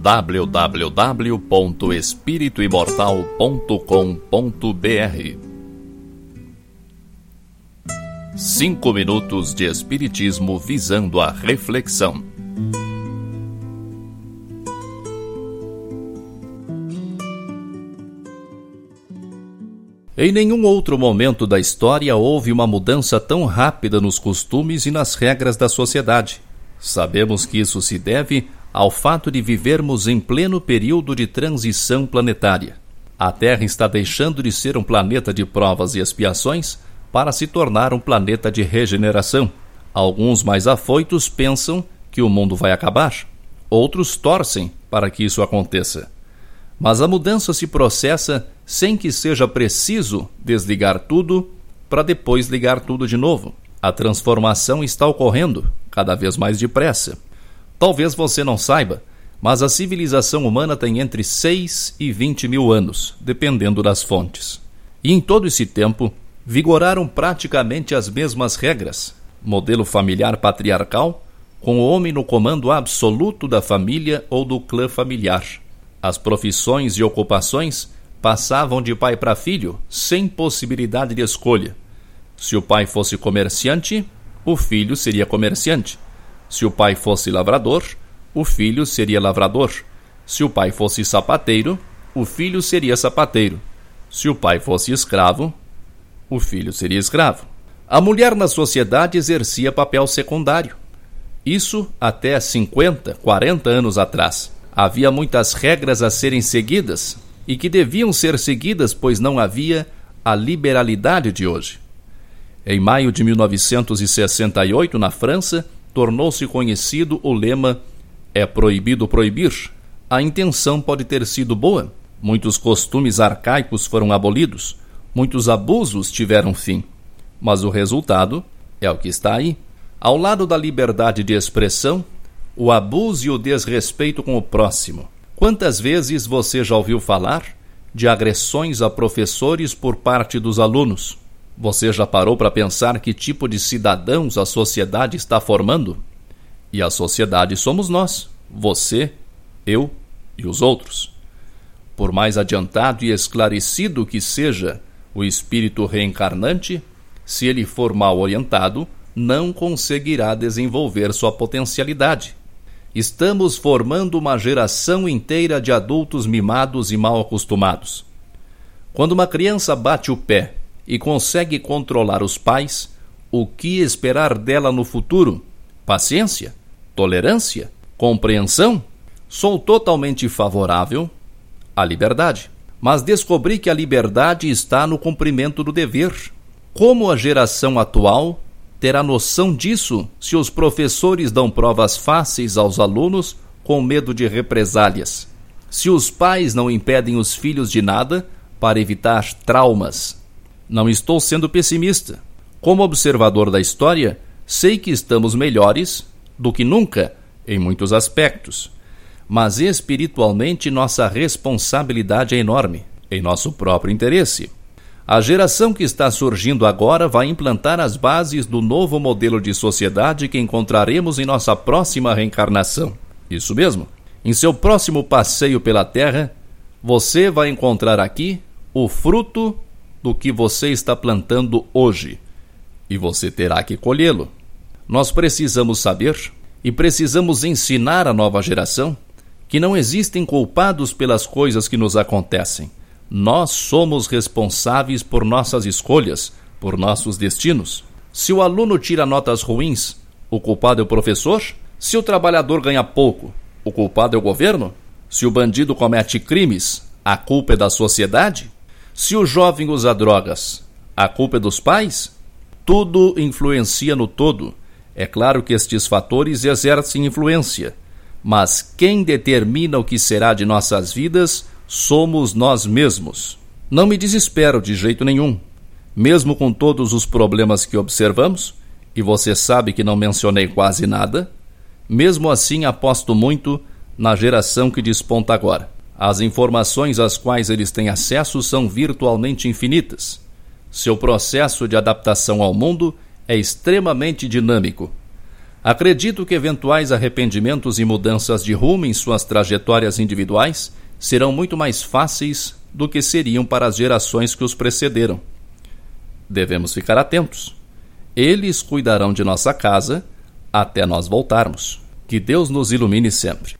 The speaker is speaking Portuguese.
www.espirituimortal.com.br Cinco minutos de Espiritismo visando a reflexão. Em nenhum outro momento da história houve uma mudança tão rápida nos costumes e nas regras da sociedade. Sabemos que isso se deve ao fato de vivermos em pleno período de transição planetária. A Terra está deixando de ser um planeta de provas e expiações para se tornar um planeta de regeneração. Alguns mais afoitos pensam que o mundo vai acabar, outros torcem para que isso aconteça. Mas a mudança se processa sem que seja preciso desligar tudo para depois ligar tudo de novo. A transformação está ocorrendo cada vez mais depressa. Talvez você não saiba, mas a civilização humana tem entre 6 e 20 mil anos, dependendo das fontes. E em todo esse tempo, vigoraram praticamente as mesmas regras: modelo familiar patriarcal, com o homem no comando absoluto da família ou do clã familiar. As profissões e ocupações passavam de pai para filho, sem possibilidade de escolha. Se o pai fosse comerciante, o filho seria comerciante. Se o pai fosse lavrador, o filho seria lavrador. Se o pai fosse sapateiro, o filho seria sapateiro. Se o pai fosse escravo, o filho seria escravo. A mulher na sociedade exercia papel secundário. Isso até 50, 40 anos atrás. Havia muitas regras a serem seguidas e que deviam ser seguidas, pois não havia a liberalidade de hoje. Em maio de 1968, na França, tornou-se conhecido o lema É proibido proibir. A intenção pode ter sido boa. Muitos costumes arcaicos foram abolidos, muitos abusos tiveram fim. Mas o resultado é o que está aí. Ao lado da liberdade de expressão, o abuso e o desrespeito com o próximo. Quantas vezes você já ouviu falar de agressões a professores por parte dos alunos? Você já parou para pensar que tipo de cidadãos a sociedade está formando? E a sociedade somos nós, você, eu e os outros. Por mais adiantado e esclarecido que seja o espírito reencarnante, se ele for mal orientado, não conseguirá desenvolver sua potencialidade. Estamos formando uma geração inteira de adultos mimados e mal acostumados. Quando uma criança bate o pé e consegue controlar os pais, o que esperar dela no futuro? Paciência? Tolerância? Compreensão? Sou totalmente favorável à liberdade, mas descobri que a liberdade está no cumprimento do dever. Como a geração atual terá noção disso se os professores dão provas fáceis aos alunos com medo de represálias? Se os pais não impedem os filhos de nada para evitar traumas não estou sendo pessimista. Como observador da história, sei que estamos melhores do que nunca em muitos aspectos. Mas espiritualmente nossa responsabilidade é enorme, em nosso próprio interesse. A geração que está surgindo agora vai implantar as bases do novo modelo de sociedade que encontraremos em nossa próxima reencarnação. Isso mesmo. Em seu próximo passeio pela Terra, você vai encontrar aqui o fruto do que você está plantando hoje e você terá que colhê-lo. Nós precisamos saber e precisamos ensinar a nova geração que não existem culpados pelas coisas que nos acontecem. Nós somos responsáveis por nossas escolhas, por nossos destinos. Se o aluno tira notas ruins, o culpado é o professor? Se o trabalhador ganha pouco, o culpado é o governo? Se o bandido comete crimes, a culpa é da sociedade? Se o jovem usa drogas, a culpa é dos pais? Tudo influencia no todo. É claro que estes fatores exercem influência, mas quem determina o que será de nossas vidas somos nós mesmos. Não me desespero de jeito nenhum. Mesmo com todos os problemas que observamos, e você sabe que não mencionei quase nada, mesmo assim aposto muito na geração que desponta agora. As informações às quais eles têm acesso são virtualmente infinitas. Seu processo de adaptação ao mundo é extremamente dinâmico. Acredito que eventuais arrependimentos e mudanças de rumo em suas trajetórias individuais serão muito mais fáceis do que seriam para as gerações que os precederam. Devemos ficar atentos. Eles cuidarão de nossa casa até nós voltarmos. Que Deus nos ilumine sempre.